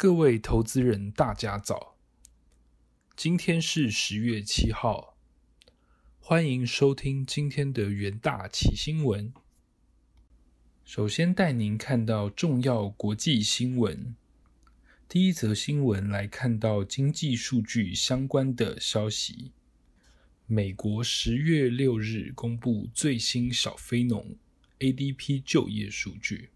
各位投资人，大家早！今天是十月七号，欢迎收听今天的元大奇新闻。首先带您看到重要国际新闻。第一则新闻来看到经济数据相关的消息。美国十月六日公布最新小非农 ADP 就业数据。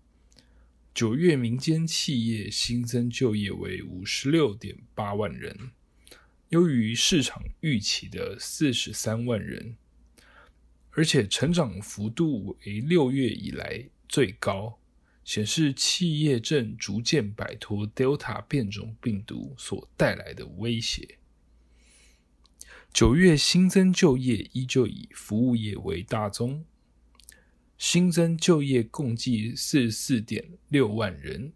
九月民间企业新增就业为五十六点八万人，优于市场预期的四十三万人，而且成长幅度为六月以来最高，显示企业正逐渐摆脱 Delta 变种病毒所带来的威胁。九月新增就业依旧以服务业为大宗。新增就业共计四十四点六万人，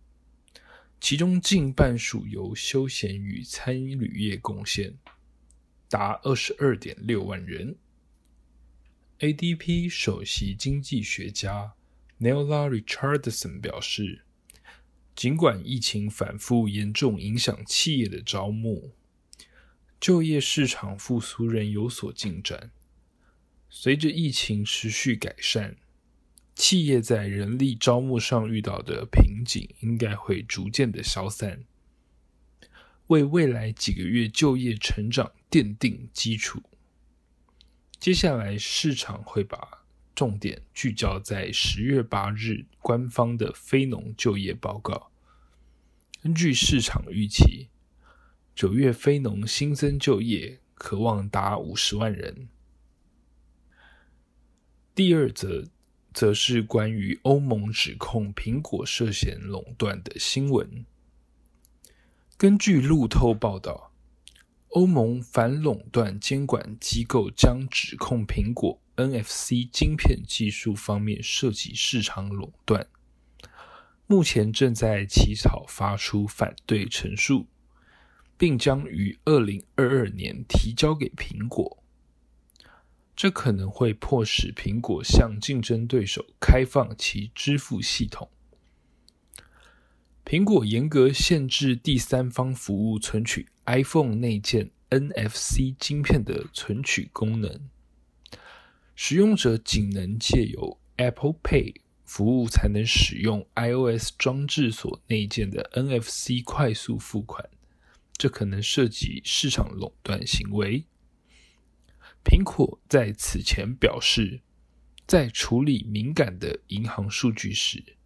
其中近半数由休闲与餐饮旅业贡献，达二十二点六万人。ADP 首席经济学家 Neila Richardson 表示，尽管疫情反复严重影响企业的招募，就业市场复苏仍有所进展。随着疫情持续改善。企业在人力招募上遇到的瓶颈应该会逐渐的消散，为未来几个月就业成长奠定基础。接下来，市场会把重点聚焦在十月八日官方的非农就业报告。根据市场预期，九月非农新增就业可望达五十万人。第二则。则是关于欧盟指控苹果涉嫌垄断的新闻。根据路透报道，欧盟反垄断监管机构将指控苹果 NFC 晶片技术方面涉及市场垄断，目前正在起草发出反对陈述，并将于二零二二年提交给苹果。这可能会迫使苹果向竞争对手开放其支付系统。苹果严格限制第三方服务存取 iPhone 内建 NFC 晶片的存取功能，使用者仅能借由 Apple Pay 服务才能使用 iOS 装置所内建的 NFC 快速付款，这可能涉及市场垄断行为。苹果在此前表示，在处理敏感的银行数据时，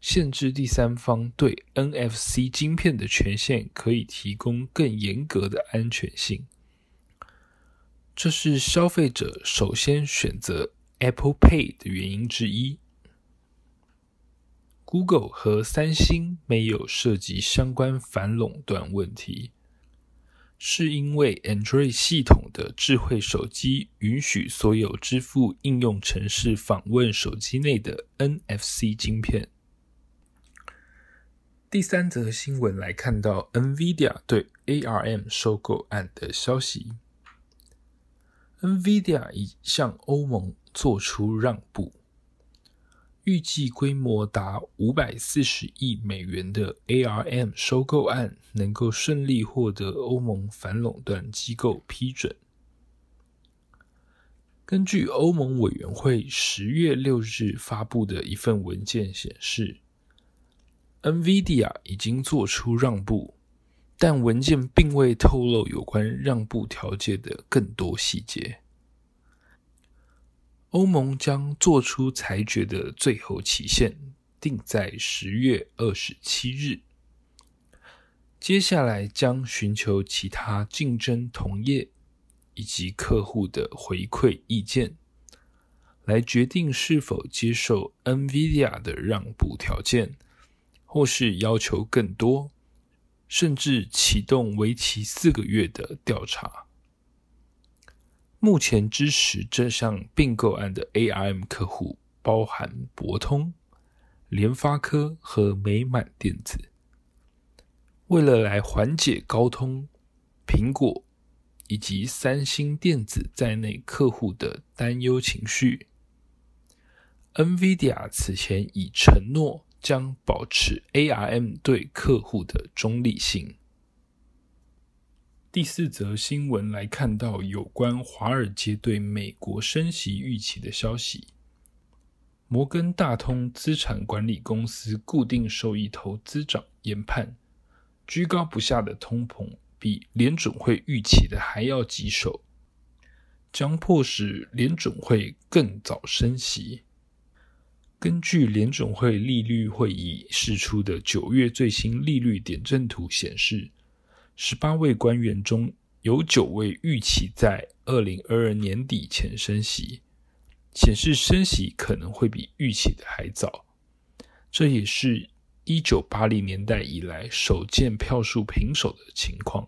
限制第三方对 NFC 晶片的权限可以提供更严格的安全性。这是消费者首先选择 Apple Pay 的原因之一。Google 和三星没有涉及相关反垄断问题。是因为 Android 系统的智慧手机允许所有支付应用程式访问手机内的 NFC 晶片。第三则新闻来看到 NVIDIA 对 ARM 收购案的消息，NVIDIA 已向欧盟做出让步。预计规模达五百四十亿美元的 ARM 收购案能够顺利获得欧盟反垄断机构批准。根据欧盟委员会十月六日发布的一份文件显示，NVIDIA 已经做出让步，但文件并未透露有关让步条件的更多细节。欧盟将做出裁决的最后期限定在十月二十七日。接下来将寻求其他竞争同业以及客户的回馈意见，来决定是否接受 NVIDIA 的让步条件，或是要求更多，甚至启动为期四个月的调查。目前支持这项并购案的 ARM 客户包含博通、联发科和美满电子。为了来缓解高通、苹果以及三星电子在内客户的担忧情绪，NVIDIA 此前已承诺将保持 ARM 对客户的中立性。第四则新闻来看到有关华尔街对美国升息预期的消息。摩根大通资产管理公司固定收益投资长研判，居高不下的通膨比联准会预期的还要棘手，将迫使联准会更早升息。根据联准会利率会议释出的九月最新利率点阵图显示。十八位官员中有九位预期在二零二二年底前升息，显示升息可能会比预期的还早。这也是一九八零年代以来首见票数平手的情况。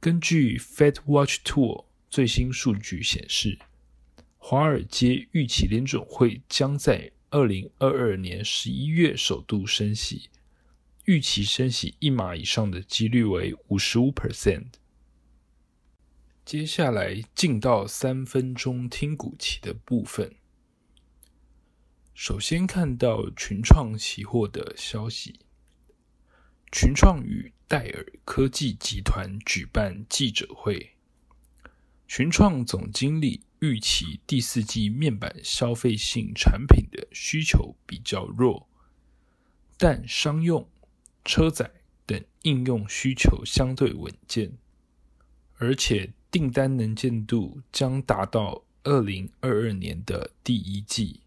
根据 Fed Watch Tool 最新数据显示，华尔街预期联准会将在二零二二年十一月首度升息。预期升息一码以上的几率为五十五 percent。接下来进到三分钟听股期的部分。首先看到群创期货的消息，群创与戴尔科技集团举办记者会。群创总经理预期第四季面板消费性产品的需求比较弱，但商用。车载等应用需求相对稳健，而且订单能见度将达到二零二二年的第一季。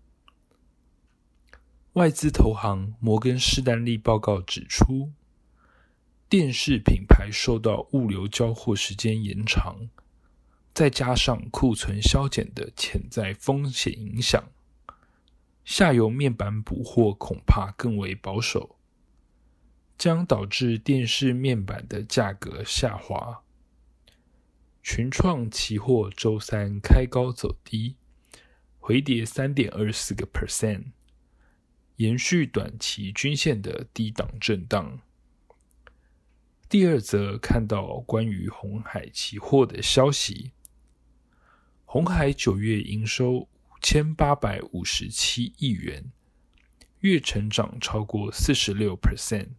外资投行摩根士丹利报告指出，电视品牌受到物流交货时间延长，再加上库存削减的潜在风险影响，下游面板补货恐怕更为保守。将导致电视面板的价格下滑。群创期货周三开高走低，回跌三点二四个 percent，延续短期均线的低档震荡。第二则看到关于红海期货的消息，红海九月营收五千八百五十七亿元，月成长超过四十六 percent。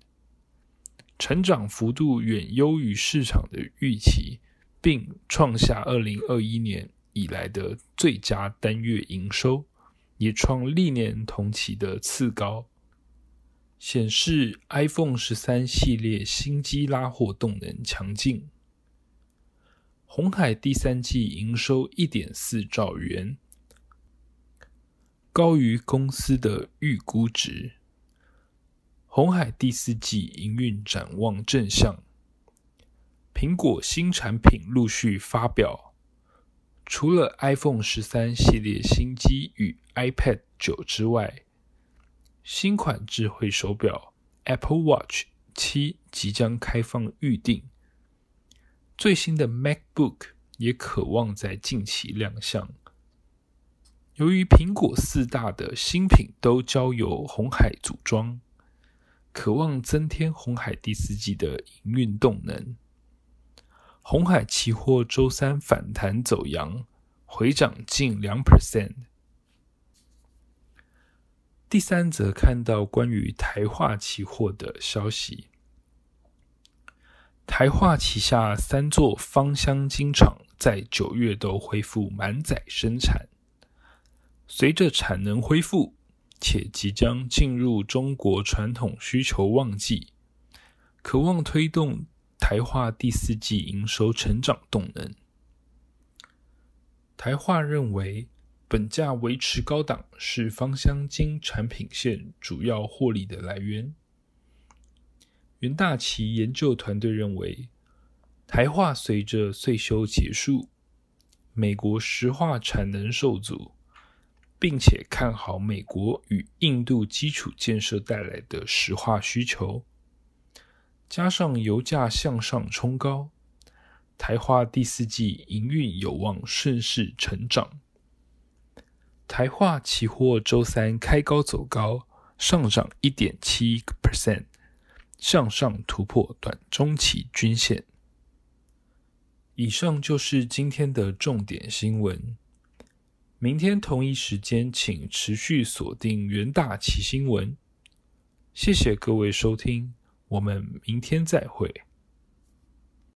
成长幅度远优于市场的预期，并创下二零二一年以来的最佳单月营收，也创历年同期的次高，显示 iPhone 十三系列新机拉货动能强劲。红海第三季营收一点四兆元，高于公司的预估值。红海第四季营运展望正向，苹果新产品陆续发表，除了 iPhone 十三系列新机与 iPad 九之外，新款智慧手表 Apple Watch 七即将开放预定，最新的 MacBook 也渴望在近期亮相。由于苹果四大的新品都交由红海组装。渴望增添红海第四季的营运动能。红海期货周三反弹走阳，回涨近两 percent。第三则看到关于台化期货的消息，台化旗下三座芳香精厂在九月都恢复满载生产，随着产能恢复。且即将进入中国传统需求旺季，渴望推动台化第四季营收成长动能。台化认为，本价维持高档是芳香精产品线主要获利的来源。元大旗研究团队认为，台化随着税收结束，美国石化产能受阻。并且看好美国与印度基础建设带来的石化需求，加上油价向上冲高，台化第四季营运有望顺势成长。台化期货周三开高走高，上涨一点七个 percent，向上突破短中期均线。以上就是今天的重点新闻。明天同一时间，请持续锁定元大奇新闻。谢谢各位收听，我们明天再会。